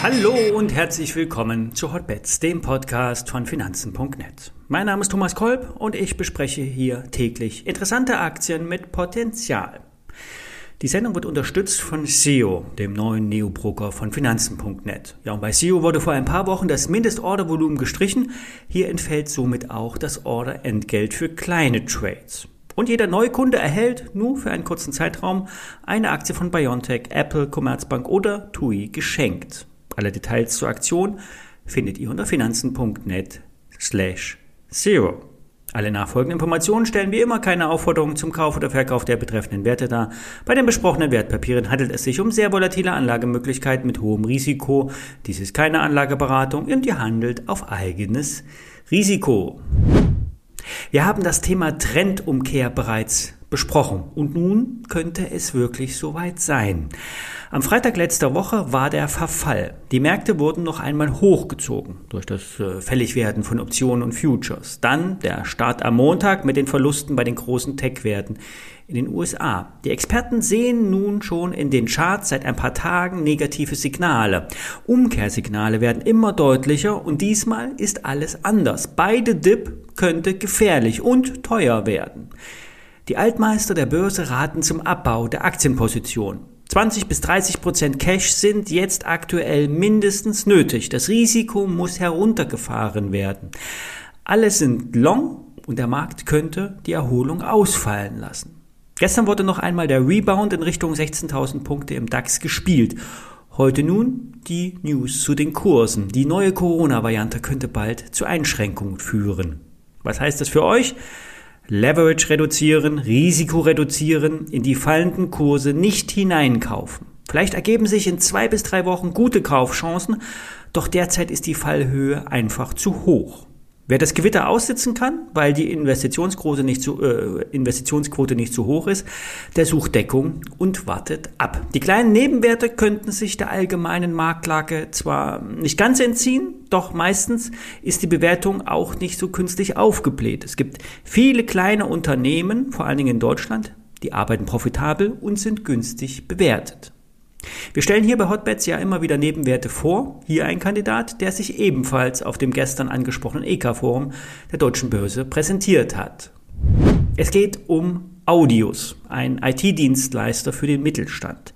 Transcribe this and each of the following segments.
Hallo und herzlich willkommen zu Hotbets, dem Podcast von Finanzen.net. Mein Name ist Thomas Kolb und ich bespreche hier täglich interessante Aktien mit Potenzial. Die Sendung wird unterstützt von SEO, dem neuen Neobroker von Finanzen.net. Ja, und bei SEO wurde vor ein paar Wochen das Mindestordervolumen gestrichen. Hier entfällt somit auch das Order-Entgelt für kleine Trades. Und jeder Neukunde erhält nur für einen kurzen Zeitraum eine Aktie von BioNTech, Apple, Commerzbank oder TUI geschenkt. Alle Details zur Aktion findet ihr unter finanzen.net slash zero. Alle nachfolgenden Informationen stellen wie immer keine Aufforderung zum Kauf oder Verkauf der betreffenden Werte dar. Bei den besprochenen Wertpapieren handelt es sich um sehr volatile Anlagemöglichkeiten mit hohem Risiko. Dies ist keine Anlageberatung und ihr handelt auf eigenes Risiko. Wir haben das Thema Trendumkehr bereits besprochen und nun könnte es wirklich soweit sein. Am Freitag letzter Woche war der Verfall. Die Märkte wurden noch einmal hochgezogen durch das äh, Fälligwerden von Optionen und Futures. Dann der Start am Montag mit den Verlusten bei den großen Tech-Werten in den USA. Die Experten sehen nun schon in den Charts seit ein paar Tagen negative Signale. Umkehrsignale werden immer deutlicher und diesmal ist alles anders. Beide Dip könnte gefährlich und teuer werden. Die Altmeister der Börse raten zum Abbau der Aktienposition. 20 bis 30 Prozent Cash sind jetzt aktuell mindestens nötig. Das Risiko muss heruntergefahren werden. Alle sind long und der Markt könnte die Erholung ausfallen lassen. Gestern wurde noch einmal der Rebound in Richtung 16.000 Punkte im DAX gespielt. Heute nun die News zu den Kursen. Die neue Corona-Variante könnte bald zu Einschränkungen führen. Was heißt das für euch? Leverage reduzieren, Risiko reduzieren, in die fallenden Kurse nicht hineinkaufen. Vielleicht ergeben sich in zwei bis drei Wochen gute Kaufchancen, doch derzeit ist die Fallhöhe einfach zu hoch. Wer das Gewitter aussitzen kann, weil die Investitionsquote nicht zu, äh, Investitionsquote nicht zu hoch ist, der sucht Deckung und wartet ab. Die kleinen Nebenwerte könnten sich der allgemeinen Marktlage zwar nicht ganz entziehen, doch meistens ist die Bewertung auch nicht so künstlich aufgebläht. Es gibt viele kleine Unternehmen, vor allen Dingen in Deutschland, die arbeiten profitabel und sind günstig bewertet. Wir stellen hier bei Hotbets ja immer wieder Nebenwerte vor. Hier ein Kandidat, der sich ebenfalls auf dem gestern angesprochenen EK-Forum der Deutschen Börse präsentiert hat. Es geht um Audios, ein IT-Dienstleister für den Mittelstand.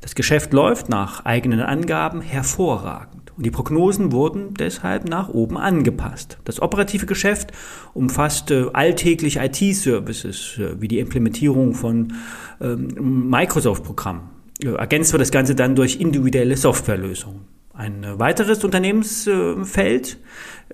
Das Geschäft läuft nach eigenen Angaben hervorragend und die Prognosen wurden deshalb nach oben angepasst. Das operative Geschäft umfasst alltägliche IT-Services äh, wie die Implementierung von ähm, Microsoft-Programmen ergänzt wird das Ganze dann durch individuelle Softwarelösungen. Ein weiteres Unternehmensfeld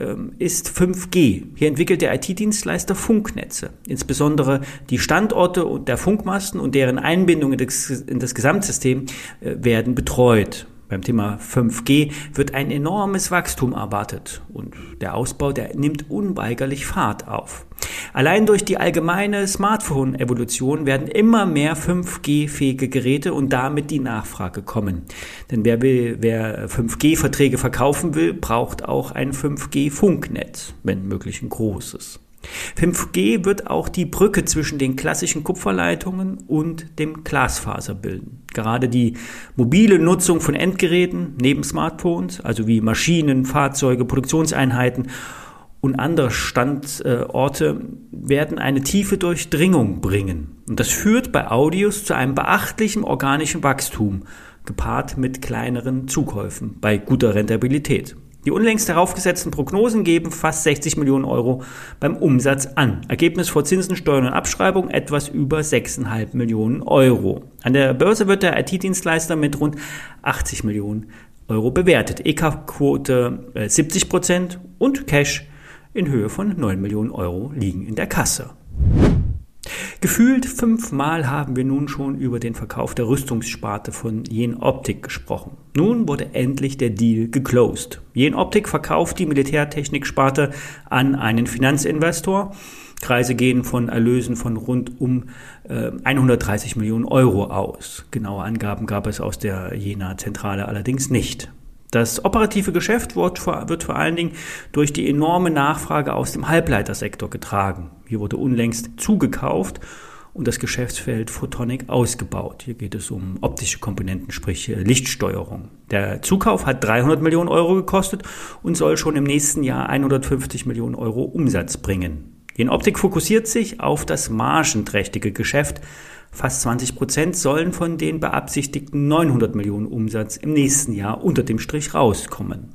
ähm, ist 5G. Hier entwickelt der IT-Dienstleister Funknetze. Insbesondere die Standorte der Funkmasten und deren Einbindung in das Gesamtsystem äh, werden betreut. Beim Thema 5G wird ein enormes Wachstum erwartet und der Ausbau, der nimmt unweigerlich Fahrt auf. Allein durch die allgemeine Smartphone-Evolution werden immer mehr 5G-fähige Geräte und damit die Nachfrage kommen. Denn wer wer 5G-Verträge verkaufen will, braucht auch ein 5G-Funknetz, wenn möglich ein großes. 5G wird auch die Brücke zwischen den klassischen Kupferleitungen und dem Glasfaser bilden. Gerade die mobile Nutzung von Endgeräten neben Smartphones, also wie Maschinen, Fahrzeuge, Produktionseinheiten und andere Standorte werden eine tiefe Durchdringung bringen. Und das führt bei Audios zu einem beachtlichen organischen Wachstum, gepaart mit kleineren Zukäufen bei guter Rentabilität. Die unlängst heraufgesetzten Prognosen geben fast 60 Millionen Euro beim Umsatz an. Ergebnis vor Zinsen, Steuern und Abschreibung etwas über 6,5 Millionen Euro. An der Börse wird der IT-Dienstleister mit rund 80 Millionen Euro bewertet. EK-Quote 70 Prozent und Cash in Höhe von 9 Millionen Euro liegen in der Kasse. Gefühlt fünfmal haben wir nun schon über den Verkauf der Rüstungssparte von Jen Optik gesprochen. Nun wurde endlich der Deal geclosed. Jen Optik verkauft die Militärtechniksparte an einen Finanzinvestor. Kreise gehen von Erlösen von rund um äh, 130 Millionen Euro aus. Genaue Angaben gab es aus der Jena Zentrale allerdings nicht. Das operative Geschäft wird vor, wird vor allen Dingen durch die enorme Nachfrage aus dem Halbleitersektor getragen. Hier wurde unlängst zugekauft und das Geschäftsfeld Photonic ausgebaut. Hier geht es um optische Komponenten, sprich äh, Lichtsteuerung. Der Zukauf hat 300 Millionen Euro gekostet und soll schon im nächsten Jahr 150 Millionen Euro Umsatz bringen. Die Optik fokussiert sich auf das margenträchtige Geschäft. Fast 20 Prozent sollen von den beabsichtigten 900 Millionen Umsatz im nächsten Jahr unter dem Strich rauskommen.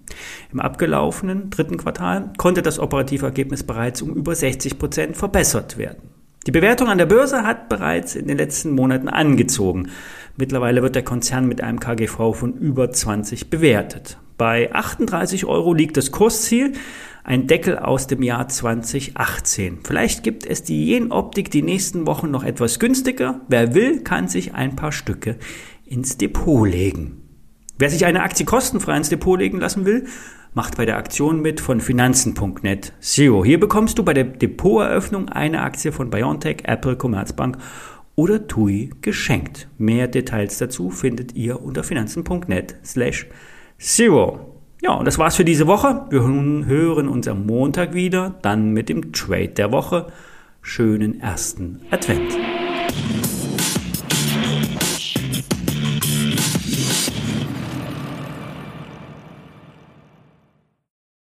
Im abgelaufenen dritten Quartal konnte das operative Ergebnis bereits um über 60 Prozent verbessert werden. Die Bewertung an der Börse hat bereits in den letzten Monaten angezogen. Mittlerweile wird der Konzern mit einem KGV von über 20 bewertet. Bei 38 Euro liegt das Kursziel, ein Deckel aus dem Jahr 2018. Vielleicht gibt es die Jen-Optik die nächsten Wochen noch etwas günstiger. Wer will, kann sich ein paar Stücke ins Depot legen. Wer sich eine Aktie kostenfrei ins Depot legen lassen will, macht bei der Aktion mit von Finanzen.net Zero. Hier bekommst du bei der Depoteröffnung eine Aktie von BioNTech, Apple, Commerzbank oder TUI geschenkt. Mehr Details dazu findet ihr unter Finanzen.net slash Zero. Ja, und das war's für diese Woche. Wir hören uns am Montag wieder, dann mit dem Trade der Woche. Schönen ersten Advent.